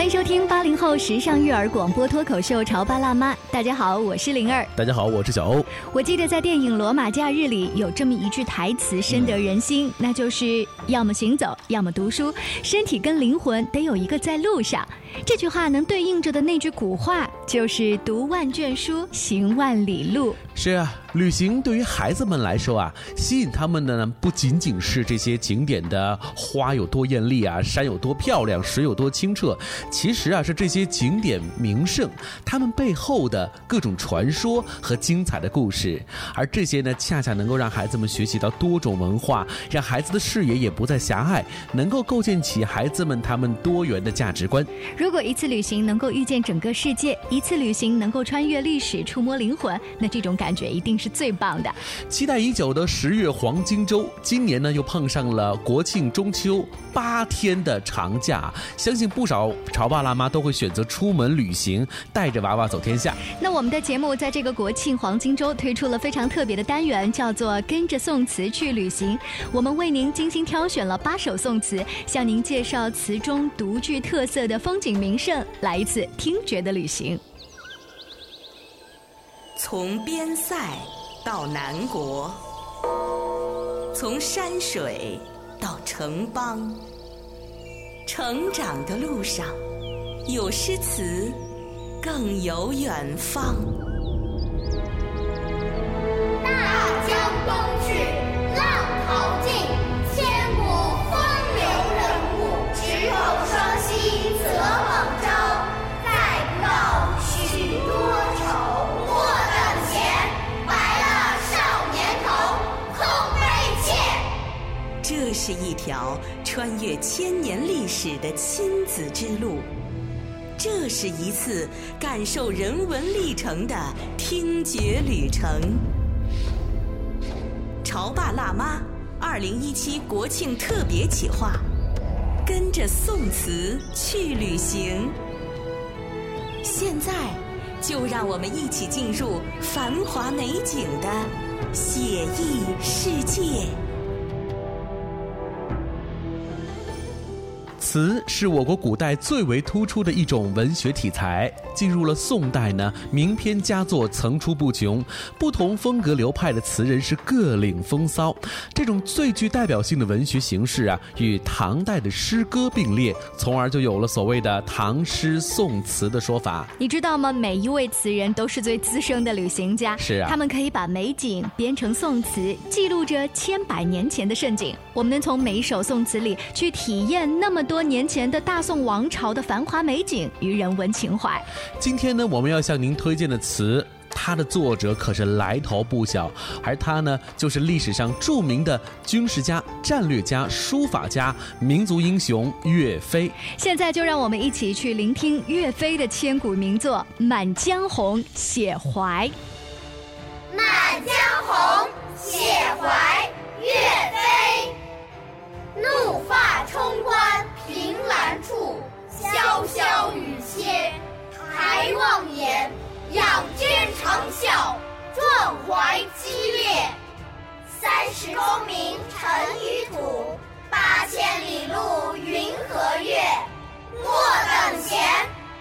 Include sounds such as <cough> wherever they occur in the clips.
欢迎收听八零后时尚育儿广播脱口秀《潮爸辣妈》。大家好，我是灵儿。大家好，我是小欧。我记得在电影《罗马假日》里有这么一句台词，深得人心，那就是要么行走，要么读书，身体跟灵魂得有一个在路上。这句话能对应着的那句古话就是“读万卷书，行万里路”。是啊，旅行对于孩子们来说啊，吸引他们的呢不仅仅是这些景点的花有多艳丽啊，山有多漂亮，水有多清澈，其实啊是这些景点名胜，他们背后的各种传说和精彩的故事。而这些呢，恰恰能够让孩子们学习到多种文化，让孩子的视野也不再狭隘，能够构建起孩子们他们多元的价值观。如果一次旅行能够遇见整个世界，一次旅行能够穿越历史、触摸灵魂，那这种感觉一定是最棒的。期待已久的十月黄金周，今年呢又碰上了国庆中秋八天的长假，相信不少潮爸辣妈都会选择出门旅行，带着娃娃走天下。那我们的节目在这个国庆黄金周推出了非常特别的单元，叫做“跟着宋词去旅行”。我们为您精心挑选了八首宋词，向您介绍词中独具特色的风景名胜，来一次听觉的旅行。从边塞到南国，从山水到城邦，成长的路上有诗词，更有远方。是一条穿越千年历史的亲子之路，这是一次感受人文历程的听觉旅程。潮爸辣妈二零一七国庆特别企划，跟着宋词去旅行。现在，就让我们一起进入繁华美景的写意世界。词是我国古代最为突出的一种文学题材。进入了宋代呢，名篇佳作层出不穷，不同风格流派的词人是各领风骚。这种最具代表性的文学形式啊，与唐代的诗歌并列，从而就有了所谓的“唐诗宋词”的说法。你知道吗？每一位词人都是最资深的旅行家，是啊他们可以把美景编成宋词，记录着千百年前的盛景。我们能从每一首宋词里去体验那么多年前的大宋王朝的繁华美景与人文情怀。今天呢，我们要向您推荐的词。它的作者可是来头不小，而他呢，就是历史上著名的军事家、战略家、书法家、民族英雄岳飞。现在就让我们一起去聆听岳飞的千古名作《满江红·写怀》。《满江红·写怀》回望眼仰天长啸壮怀激烈三十功名尘与土八千里路云和月莫等闲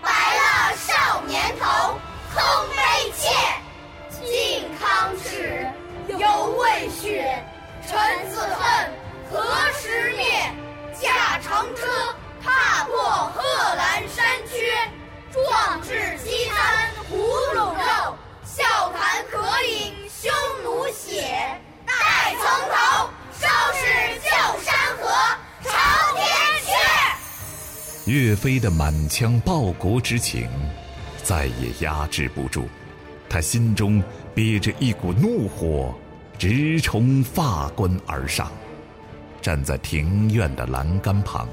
白了少年头空悲切靖康耻犹未雪臣子恨何时灭？驾长车踏破贺兰山缺壮志饥餐胡虏肉笑谈渴饮匈奴血待从头收拾旧山河朝天阙岳飞的满腔报国之情再也压制不住他心中憋着一股怒火直冲发冠而上。站在庭院的栏杆旁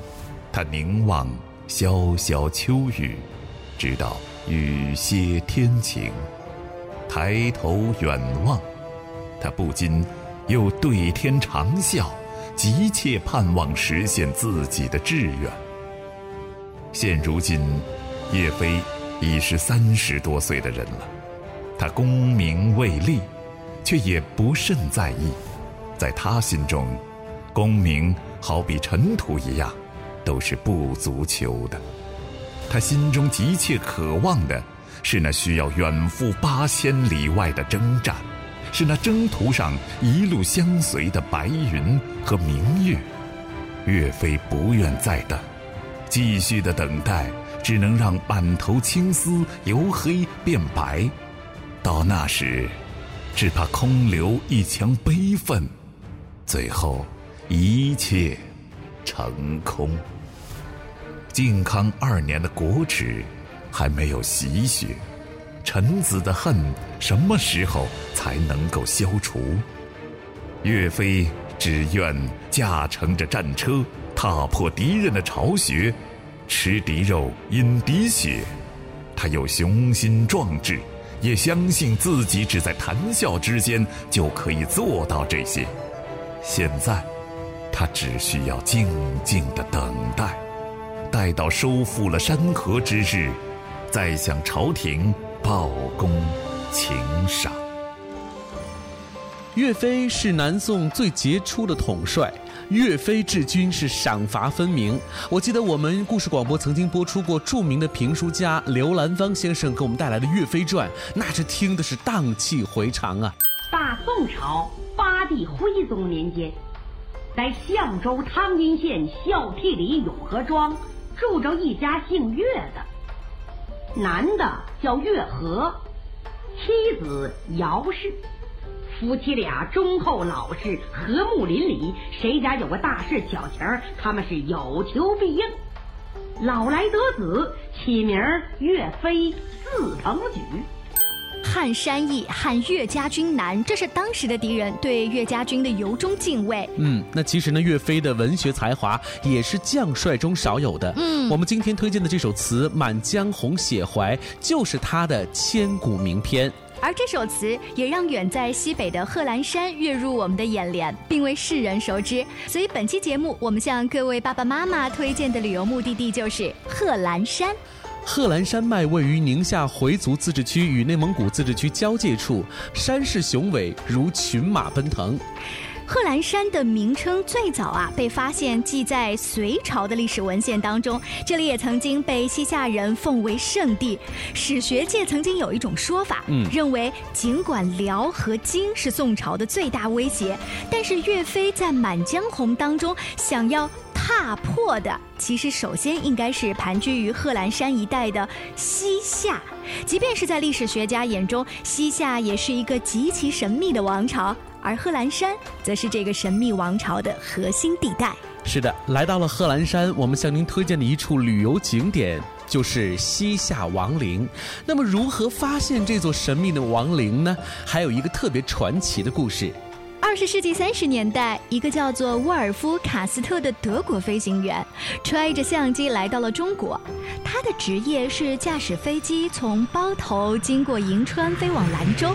他凝望潇潇秋雨直到雨歇天晴。抬头远望，他不禁又对天长啸，急切盼望实现自己的志愿。现如今，叶飞已是三十多岁的人了，他功名未立，却也不甚在意，在他心中。功名好比尘土一样，都是不足求的。他心中急切渴望的，是那需要远赴八千里外的征战，是那征途上一路相随的白云和明月。岳飞不愿再等，继续的等待，只能让满头青丝由黑变白。到那时，只怕空留一腔悲愤，最后。一切成空。靖康二年的国耻还没有洗雪，臣子的恨什么时候才能够消除？岳飞只愿驾乘着战车，踏破敌人的巢穴，吃敌肉，饮敌血。他有雄心壮志，也相信自己只在谈笑之间就可以做到这些。现在。他只需要静静的等待，待到收复了山河之日，再向朝廷报功请赏。岳飞是南宋最杰出的统帅，岳飞治军是赏罚分明。我记得我们故事广播曾经播出过著名的评书家刘兰芳先生给我们带来的《岳飞传》，那是听的是荡气回肠啊。大宋朝八帝徽宗年间。在象州汤阴县孝悌里永和庄住着一家姓岳的，男的叫岳和，妻子姚氏，夫妻俩忠厚老实，和睦邻里，谁家有个大事小情他们是有求必应。老来得子，起名岳飞，字鹏举。汉山易，汉岳家军难，这是当时的敌人对岳家军的由衷敬畏。嗯，那其实呢，岳飞的文学才华也是将帅中少有的。嗯，我们今天推荐的这首词《满江红·写怀》就是他的千古名篇。而这首词也让远在西北的贺兰山跃入我们的眼帘，并为世人熟知。所以本期节目，我们向各位爸爸妈妈推荐的旅游目的地就是贺兰山。贺兰山脉位于宁夏回族自治区与内蒙古自治区交界处，山势雄伟，如群马奔腾。贺兰山的名称最早啊被发现记在隋朝的历史文献当中，这里也曾经被西夏人奉为圣地。史学界曾经有一种说法，嗯，认为尽管辽和金是宋朝的最大威胁，但是岳飞在《满江红》当中想要踏破的，其实首先应该是盘踞于贺兰山一带的西夏。即便是在历史学家眼中，西夏也是一个极其神秘的王朝。而贺兰山则是这个神秘王朝的核心地带。是的，来到了贺兰山，我们向您推荐的一处旅游景点就是西夏王陵。那么，如何发现这座神秘的王陵呢？还有一个特别传奇的故事。二十世纪三十年代，一个叫做沃尔夫·卡斯特的德国飞行员，揣着相机来到了中国。他的职业是驾驶飞机从包头经过银川飞往兰州。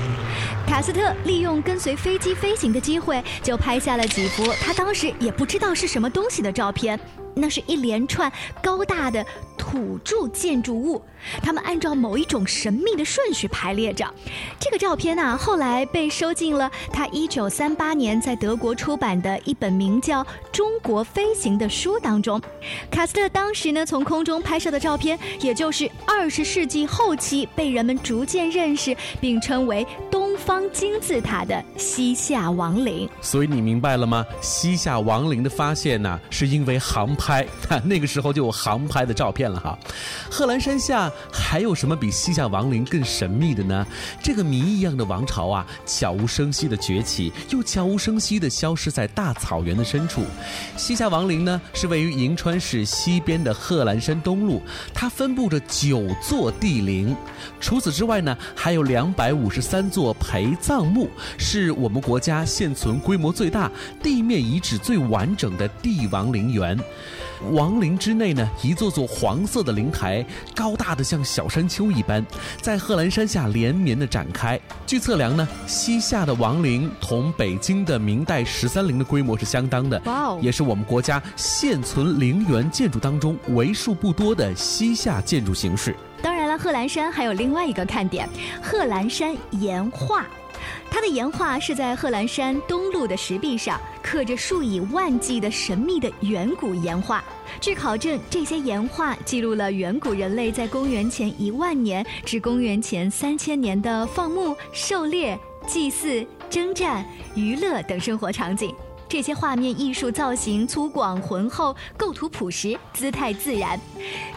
卡斯特利用跟随飞机飞行的机会，就拍下了几幅他当时也不知道是什么东西的照片。那是一连串高大的土著建筑物，它们按照某一种神秘的顺序排列着。这个照片呢，后来被收进了 <laughs> 他1938年在德国出版的一本名叫《中国飞行》的书当中。卡斯特当时呢，从空中拍摄的照片，也就是20世纪后期被人们逐渐认识并称为“东方金字塔”的西夏王陵。所以你明白了吗？西夏王陵的发现呢，是因为航。拍，<laughs> 那个时候就有航拍的照片了。哈。贺兰山下还有什么比西夏王陵更神秘的呢？这个谜一样的王朝啊，悄无声息的崛起，又悄无声息的消失在大草原的深处。西夏王陵呢，是位于银川市西边的贺兰山东麓，它分布着九座帝陵。除此之外呢，还有两百五十三座陪葬墓，是我们国家现存规模最大、地面遗址最完整的帝王陵园。王陵之内呢，一座座黄色的灵台，高大的像小山丘一般，在贺兰山下连绵的展开。据测量呢，西夏的王陵同北京的明代十三陵的规模是相当的，哇哦也是我们国家现存陵园建筑当中为数不多的西夏建筑形式。贺兰山还有另外一个看点，贺兰山岩画。它的岩画是在贺兰山东麓的石壁上刻着数以万计的神秘的远古岩画。据考证，这些岩画记录了远古人类在公元前一万年至公元前三千年的放牧、狩猎、祭祀、征战、娱乐等生活场景。这些画面艺术造型粗犷浑厚，构图朴实，姿态自然。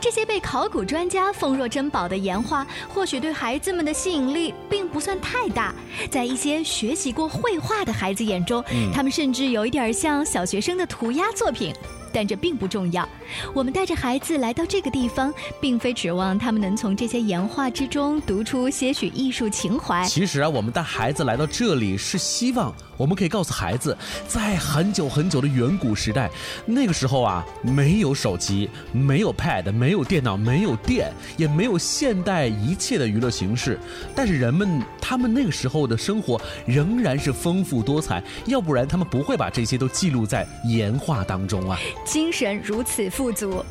这些被考古专家奉若珍宝的岩画，或许对孩子们的吸引力并不算太大。在一些学习过绘画的孩子眼中，他们甚至有一点像小学生的涂鸦作品。但这并不重要。我们带着孩子来到这个地方，并非指望他们能从这些岩画之中读出些许艺术情怀。其实啊，我们带孩子来到这里是希望我们可以告诉孩子，在很久很久的远古时代，那个时候啊，没有手机，没有 Pad，没有电脑，没有电，也没有现代一切的娱乐形式。但是人们他们那个时候的生活仍然是丰富多彩，要不然他们不会把这些都记录在岩画当中啊。精神如此富足。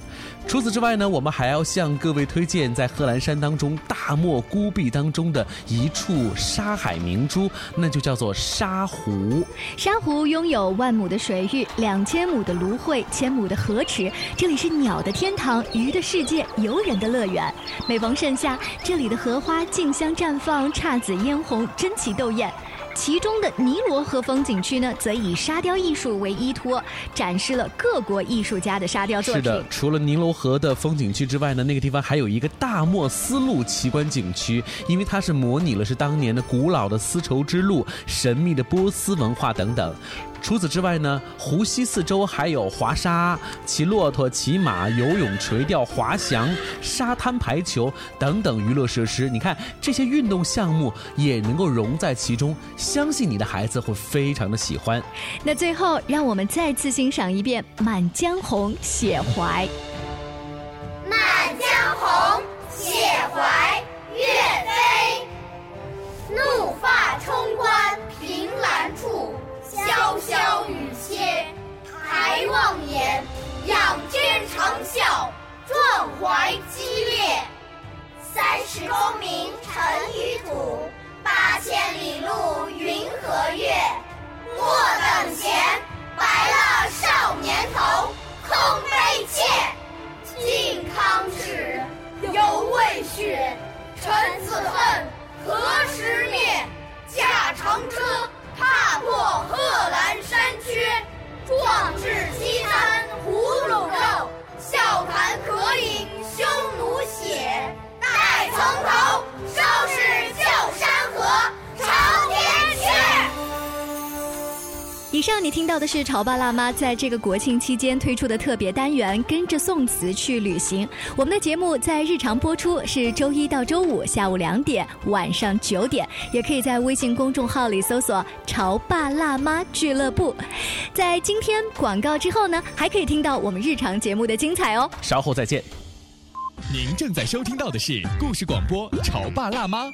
除此之外呢，我们还要向各位推荐在贺兰山当中大漠孤壁当中的一处沙海明珠，那就叫做沙湖。沙湖拥有万亩的水域、两千亩的芦荟、千亩的河池，这里是鸟的天堂、鱼的世界、游人的乐园。每逢盛夏，这里的荷花竞相绽放，姹紫嫣红，争奇斗艳。其中的尼罗河风景区呢，则以沙雕艺术为依托，展示了各国艺术家的沙雕作品。是的，除了尼罗河的风景区之外呢，那个地方还有一个大漠丝路奇观景区，因为它是模拟了是当年的古老的丝绸之路、神秘的波斯文化等等。除此之外呢，湖西四周还有滑沙、骑骆驼、骑马、游泳、垂钓、滑翔、沙滩排球等等娱乐设施。你看这些运动项目也能够融在其中，相信你的孩子会非常的喜欢。那最后，让我们再次欣赏一遍《满江红·写怀》。满江红·写怀，潇潇雨歇。抬望眼，仰天长啸，壮怀激烈。三十功名尘与土，八千里路云和月。莫等闲，白了少年头，空悲切。靖康耻，犹未雪。臣子恨，何时灭？驾长车，踏破贺兰山缺。壮志饥餐胡虏肉，笑谈渴饮匈奴血。待从头，上你听到的是潮爸辣妈在这个国庆期间推出的特别单元《跟着宋词去旅行》。我们的节目在日常播出是周一到周五下午两点、晚上九点，也可以在微信公众号里搜索“潮爸辣妈俱乐部”。在今天广告之后呢，还可以听到我们日常节目的精彩哦。稍后再见。您正在收听到的是故事广播《潮爸辣妈》。《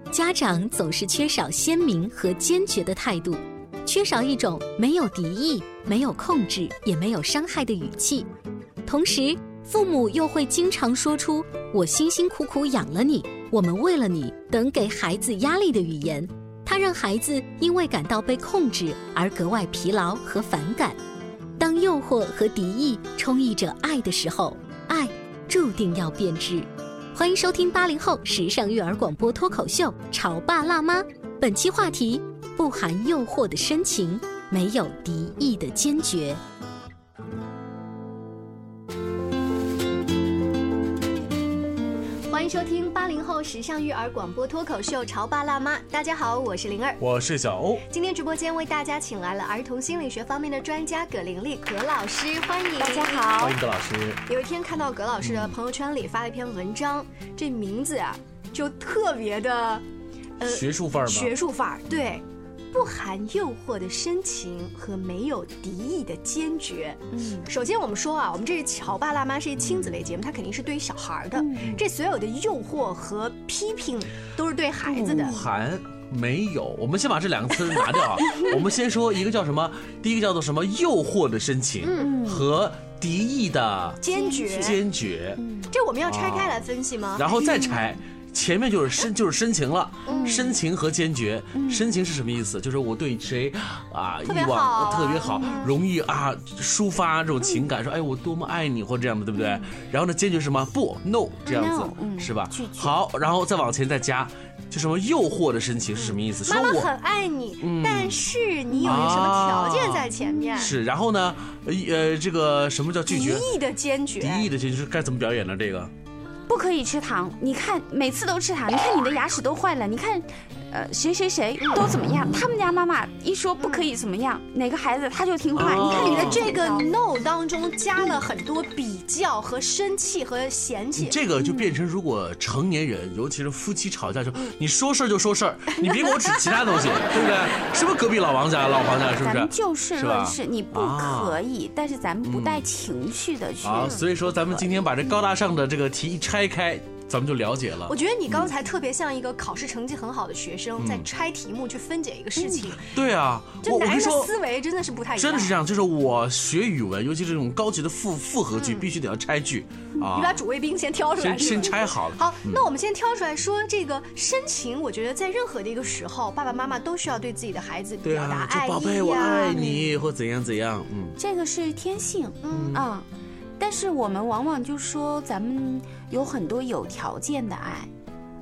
家长总是缺少鲜明和坚决的态度，缺少一种没有敌意、没有控制、也没有伤害的语气。同时，父母又会经常说出“我辛辛苦苦养了你，我们为了你”等给孩子压力的语言，它让孩子因为感到被控制而格外疲劳和反感。当诱惑和敌意充溢着爱的时候，爱注定要变质。欢迎收听八零后时尚育儿广播脱口秀《潮爸辣妈》，本期话题：不含诱惑的深情，没有敌意的坚决。收听八零后时尚育儿广播脱口秀《潮爸辣妈》。大家好，我是灵儿，我是小欧。今天直播间为大家请来了儿童心理学方面的专家葛玲丽葛老师，欢迎大家好，欢迎葛老师。有一天看到葛老师的朋友圈里发了一篇文章，这名字啊就特别的，呃，学术范儿吗？学术范儿，对。不含诱惑的深情和没有敌意的坚决。嗯，首先我们说啊，我们这是乔爸辣妈是一亲子类节目，它肯定是对于小孩的。这所有的诱惑和批评都是对孩子的。不含没有，我们先把这两个词拿掉啊。<laughs> 我们先说一个叫什么？第一个叫做什么？诱惑的深情和敌意的坚决。坚决。这我们要拆开来分析吗？然后再拆。前面就是深，就是深情了，深情和坚决。深情是什么意思？就是我对谁啊，欲望特别好，容易啊抒发这种情感，说哎我多么爱你或这样的，对不对？然后呢，坚决什么？不，no 这样子，是吧？好，然后再往前再加，就什么诱惑的深情是什么意思？妈妈很爱你，但是你有一个什么条件在前面？是，然后呢，呃，这个什么叫拒绝？敌意的坚决。敌意的坚决是该怎么表演呢？这个？不可以吃糖，你看每次都吃糖，你看你的牙齿都坏了，你看。呃，谁谁谁都怎么样？他们家妈妈一说不可以怎么样，哪个孩子他就听话。你看你的这个 no 当中加了很多比较和生气和嫌弃。这个就变成，如果成年人，尤其是夫妻吵架，就你说事儿就说事儿，你别给我指其他东西，对不对？是不是隔壁老王家、老黄家？是不是？咱们就事论事，你不可以，但是咱们不带情绪的去。啊，所以说咱们今天把这高大上的这个题一拆开。咱们就了解了。我觉得你刚才特别像一个考试成绩很好的学生，在拆题目去分解一个事情。对啊，就男人的思维真的是不太一样。真的是这样，就是我学语文，尤其这种高级的复复合句，必须得要拆句啊。你把主谓宾先挑出来，先先拆好了。好，那我们先挑出来说这个深情。我觉得在任何的一个时候，爸爸妈妈都需要对自己的孩子表达爱意宝贝，我爱你，或怎样怎样。嗯，这个是天性。嗯啊。但是我们往往就说，咱们有很多有条件的爱。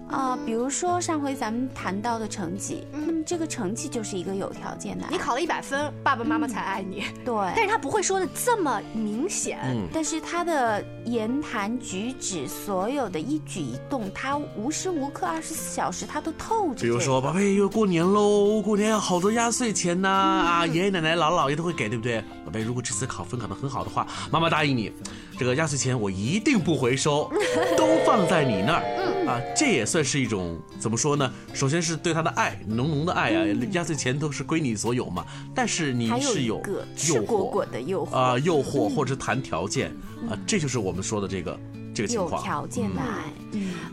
啊，比如说上回咱们谈到的成绩，那么这个成绩就是一个有条件的。你考了一百分，爸爸妈妈才爱你。对，但是他不会说的这么明显。嗯，但是他的言谈举止，所有的一举一动，他无时无刻二十四小时他都透着。比如说，宝贝，又过年喽，过年好多压岁钱呐，啊，爷爷奶奶、姥姥姥爷都会给，对不对？宝贝，如果这次考分考得很好的话，妈妈答应你，这个压岁钱我一定不回收，都放在你那儿。嗯啊，这也算。是一种怎么说呢？首先是对他的爱，浓浓的爱啊！压岁钱都是归你所有嘛。但是你是有诱惑的诱惑啊，诱惑或者谈条件啊，这就是我们说的这个这个情况。有条件的爱，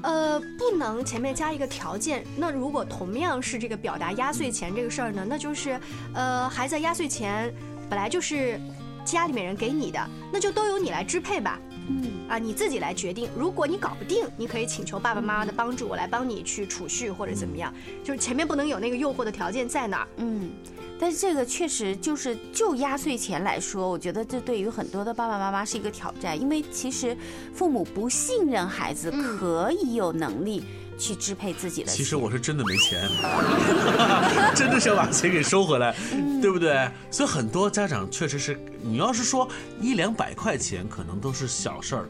呃，不能前面加一个条件。那如果同样是这个表达压岁钱这个事儿呢？那就是呃，孩子压岁钱本来就是家里面人给你的，那就都由你来支配吧。嗯啊，你自己来决定。如果你搞不定，你可以请求爸爸妈妈的帮助，我来帮你去储蓄或者怎么样。就是前面不能有那个诱惑的条件在那儿。嗯，但是这个确实就是就压岁钱来说，我觉得这对于很多的爸爸妈妈是一个挑战，因为其实父母不信任孩子可以有能力。去支配自己的。其实我是真的没钱，<laughs> 真的是要把钱给收回来，对不对？所以很多家长确实是，你要是说一两百块钱，可能都是小事儿。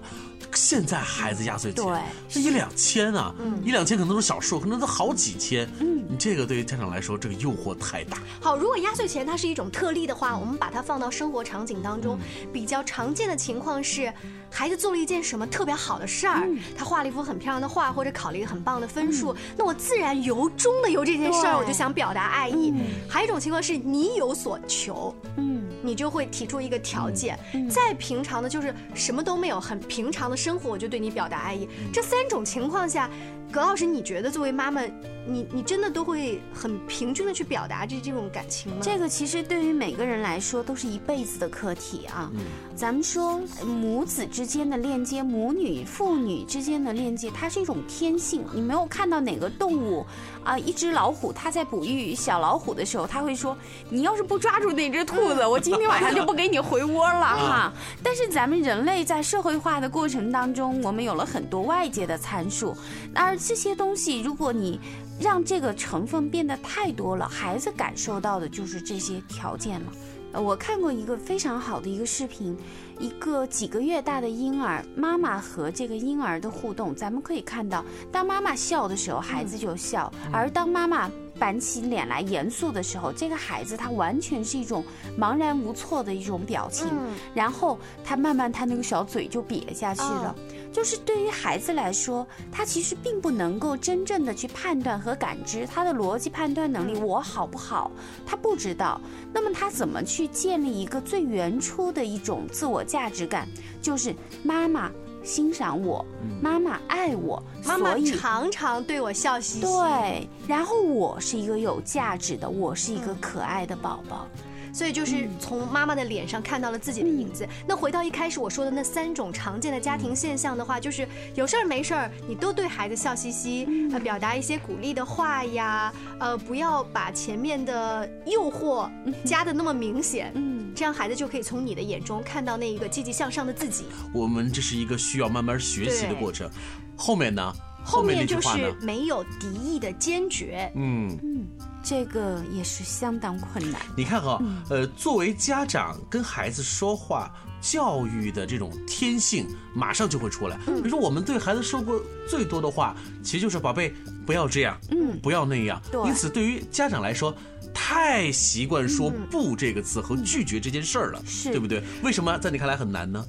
现在孩子压岁钱，对，这一两千啊，一两千可能都是小数，可能都好几千。嗯，你这个对于家长来说，这个诱惑太大。好，如果压岁钱它是一种特例的话，我们把它放到生活场景当中，比较常见的情况是，孩子做了一件什么特别好的事儿，他画了一幅很漂亮的画，或者考了一个很棒的分数，那我自然由衷的由这件事儿，我就想表达爱意。还有一种情况是你有所求，嗯，你就会提出一个条件。再平常的，就是什么都没有，很平常的生活，我就对你表达爱意。这三种情况下，葛老师，你觉得作为妈妈，你你真的都会很平均的去表达这这种感情吗？这个其实对于每个人来说都是一辈子的课题啊。嗯咱们说母子之间的链接，母女、父女之间的链接，它是一种天性。你没有看到哪个动物啊，一只老虎，它在哺育小老虎的时候，它会说：“你要是不抓住那只兔子，我今天晚上就不给你回窝了哈。”但是咱们人类在社会化的过程当中，我们有了很多外界的参数，而这些东西，如果你让这个成分变得太多了，孩子感受到的就是这些条件了。呃，我看过一个非常好的一个视频，一个几个月大的婴儿，妈妈和这个婴儿的互动，咱们可以看到，当妈妈笑的时候，孩子就笑；而当妈妈板起脸来严肃的时候，这个孩子他完全是一种茫然无措的一种表情，然后他慢慢他那个小嘴就瘪下去了。就是对于孩子来说，他其实并不能够真正的去判断和感知他的逻辑判断能力，我好不好，他不知道。那么他怎么去建立一个最原初的一种自我价值感？就是妈妈欣赏我，妈妈爱我，妈妈常常对我笑嘻嘻。对，然后我是一个有价值的，我是一个可爱的宝宝。所以就是从妈妈的脸上看到了自己的影子。那回到一开始我说的那三种常见的家庭现象的话，就是有事儿没事儿你都对孩子笑嘻嘻，呃，表达一些鼓励的话呀，呃，不要把前面的诱惑加的那么明显，嗯，这样孩子就可以从你的眼中看到那一个积极向上的自己。我们这是一个需要慢慢学习的过程。后面呢？后面就句话呢是？没有敌意的坚决。嗯。嗯，这个也是相当困难。你看哈，嗯呃，作为家长跟孩子说话教育的这种天性，马上就会出来。嗯比如说，我们对孩子说过最多的话，其实就是“宝贝，不要这样，嗯不要那样”。对因此，对于家长来说，太习惯说嗯“不”这个字和拒绝这件事儿了，是对不对？为什么在你看来很难呢？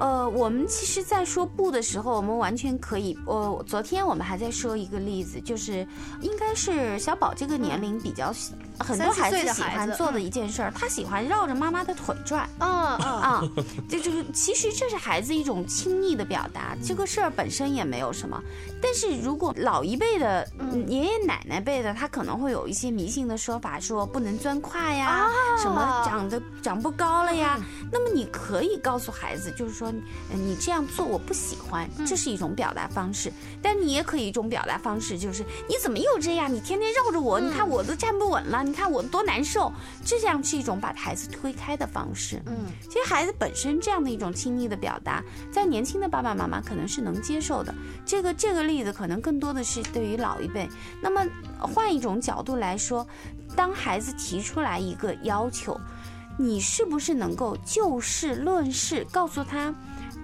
呃，我们其实，在说不的时候，我们完全可以。呃，昨天我们还在说一个例子，就是应该是小宝这个年龄比较，很多孩子喜欢做的一件事儿，他喜欢绕着妈妈的腿转。嗯嗯啊，这就是其实这是孩子一种亲昵的表达，这个事儿本身也没有什么。但是如果老一辈的嗯爷爷奶奶辈的，他可能会有一些迷信的说法，说不能钻胯呀，啊什么长得长不高了呀。嗯那么你可以告诉孩子，就是说，呃你这样做我不喜欢，嗯这是一种表达方式。但你也可以一种表达方式，就是你怎么又这样？你天天绕着我，你看我都站不稳了，你看我多难受。这样是一种把孩子推开的方式。嗯，其实孩子本身这样的一种亲密的表达，在年轻的爸爸妈妈可能是能接受的。这个这个例子可能更多的是对于老一辈。那么换一种角度来说，当孩子提出来一个要求，你是不是能够就事论事，告诉他，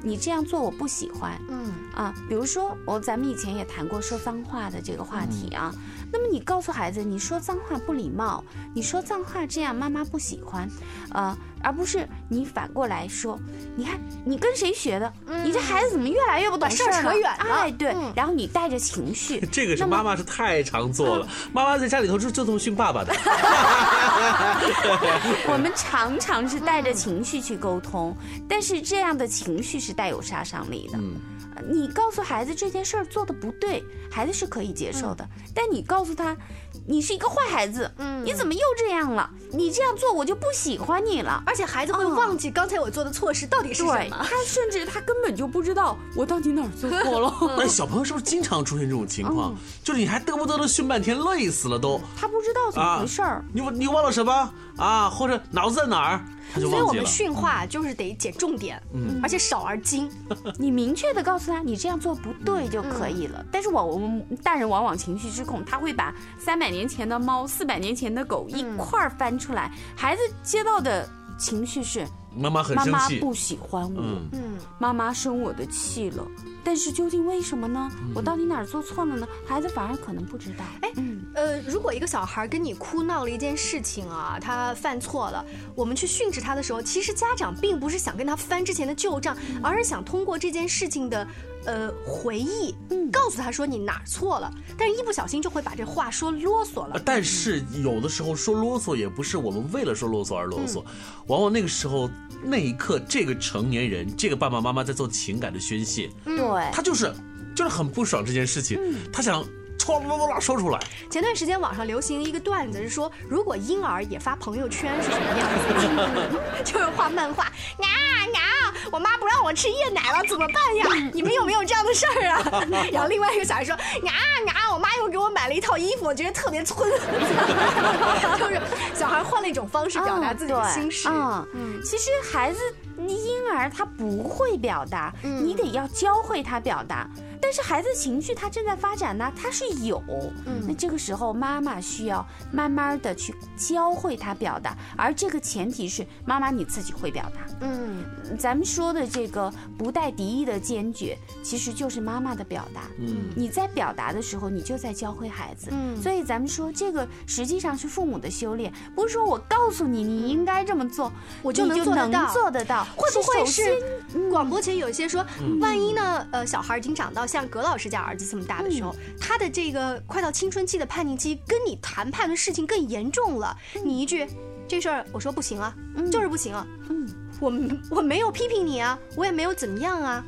你这样做我不喜欢。嗯啊，比如说我咱们以前也谈过说脏话的这个话题啊。那么你告诉孩子，你说脏话不礼貌，你说脏话这样妈妈不喜欢，呃，而不是你反过来说，你看你跟谁学的？你这孩子怎么越来越不懂事儿扯远了哎，对，嗯。然后你带着情绪，<laughs> 这个是妈妈是太常做了，妈妈在家里头就就这么训爸爸的。<laughs> 我们常常是带着情绪去沟通，但是这样的情绪是带有杀伤力的。你告诉孩子这件事儿做的不对，孩子是可以接受的。但你告诉他，你是一个坏孩子，嗯你怎么又这样了？你这样做我就不喜欢你了。而且孩子会忘记刚才我做的错事到底是什对，么。他甚至他根本就不知道我到底哪儿做错了。哎，<laughs> 小朋友是不是经常出现这种情况？嗯就是你还嘚不嘚的训半天，累死了都。他不知道怎么回事儿。你你忘了什么啊？或者脑子在哪儿？所以我们。训话就是得解重点，嗯而且少而精。<laughs> 你明确的告诉他，你这样做不对就可以了。但是我我们大人往往情绪失控，他会把三百年前的猫、四百年前的狗一块儿翻出来，孩子接到的情绪是妈妈很生气妈不喜欢我，嗯嗯，妈妈生我的气了。但是究竟为什么呢？我到底哪儿做错了呢？孩子反而可能不知道。哎，呃，如果一个小孩跟你哭闹了一件事情啊，他犯错了，我们去训斥他的时候，其实家长并不是想跟他翻之前的旧账，而是想通过这件事情的呃回忆，告诉他说你哪儿错了。但是一不小心就会把这话说啰嗦了呃。但是有的时候说啰嗦也不是我们为了说啰嗦而啰嗦，往往那个时候那一刻，这个成年人，这个爸爸妈妈在做情感的宣泄，对他就是就是很不爽这件事情，他想唰啦啦啦说出来。前段时间网上流行一个段子，是说如果婴儿也发朋友圈是什么样子？<laughs> 就是画漫画，啊啊，我妈不让我吃夜奶了，怎么办呀？你们有没有这样的事儿啊？然后另外一个小孩说，啊啊，我妈又给我买了一套衣服，我觉得特别村，<laughs> 就是小孩换了一种方式表达自己的心事。嗯，嗯其实孩子婴儿他不会表达，你得要教会他表达。但是孩子情绪他正在发展呢，他是有，嗯那这个时候妈妈需要慢慢的去教会他表达，而这个前提是妈妈你自己会表达。嗯，咱们说的这个不带敌意的坚决，其实就是妈妈的表达。嗯你在表达的时候，你就在教会孩子。嗯所以咱们说这个实际上是父母的修炼，不是说我告诉你你应该这么做，我就能做得到做得到。会不会是广播前有一些说，嗯万一呢？呃，小孩已经长到像葛老师家儿子这么大的时候，嗯他的这个快到青春期的叛逆期，跟你谈判的事情更严重了。你一句这事儿，我说不行啊，就是不行啊。嗯，我我没有批评你啊，我也没有怎么样啊。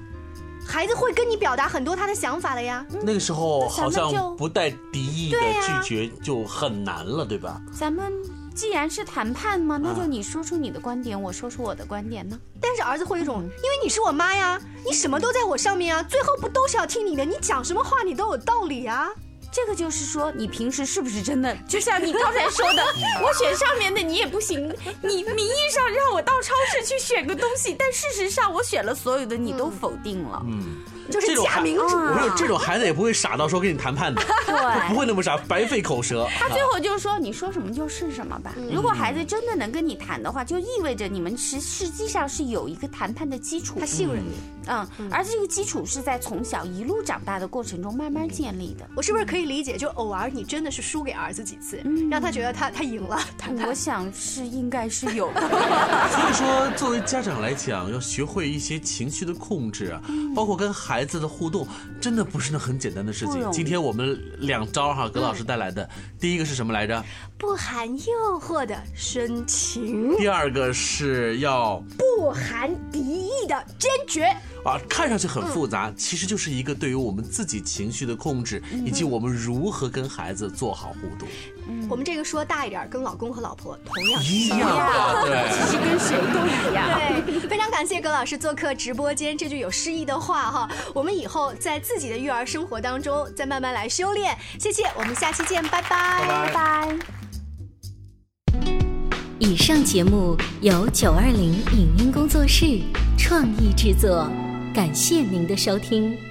孩子会跟你表达很多他的想法的呀。那个时候好像不带敌意的拒绝就很难了，对吧？咱们既然是谈判嘛，那就啊你说出你的观点，我说出我的观点呢。但是儿子会有一种，因为你是我妈呀，你什么都在我上面啊，最后不都是要听你的？你讲什么话你都有道理啊。这个就是说，你平时是不是真的？就像你刚才说的，<laughs> 我选上面的你也不行。你名义上让我到超市去选个东西，但事实上我选了所有的，你都否定了。嗯，就是假民主啊我说这种孩子也不会傻到说跟你谈判的，对不会那么傻，白费口舌。他最后就是说，你说什么就是什么吧。如果孩子真的能跟你谈的话，就意味着你们实实际上是有一个谈判的基础。他信任你。嗯，而这个基础是在从小一路长大的过程中慢慢建立的。我是不是可以理解，就偶尔你真的是输给儿子几次，让他觉得他他赢了我？想是应该是有的。<laughs> 所以说，作为家长来讲，要学会一些情绪的控制啊，包括跟孩子的互动，真的不是那很简单的事情。今天我们两招哈，葛老师带来的，第一个是什么来着？不含诱惑的深情，第二个是要不含敌意的坚决。啊，看上去很复杂，其实就是一个对于我们自己情绪的控制，以及我们如何跟孩子做好互动。我们这个说大一点，跟老公和老婆同样一样，对。其实跟谁都一样。对，非常感谢葛老师做客直播间，这句有诗意的话哈，我们以后在自己的育儿生活当中再慢慢来修炼。谢谢，我们下期见，拜拜，拜拜。以上节目由九二零影音工作室创意制作，感谢您的收听。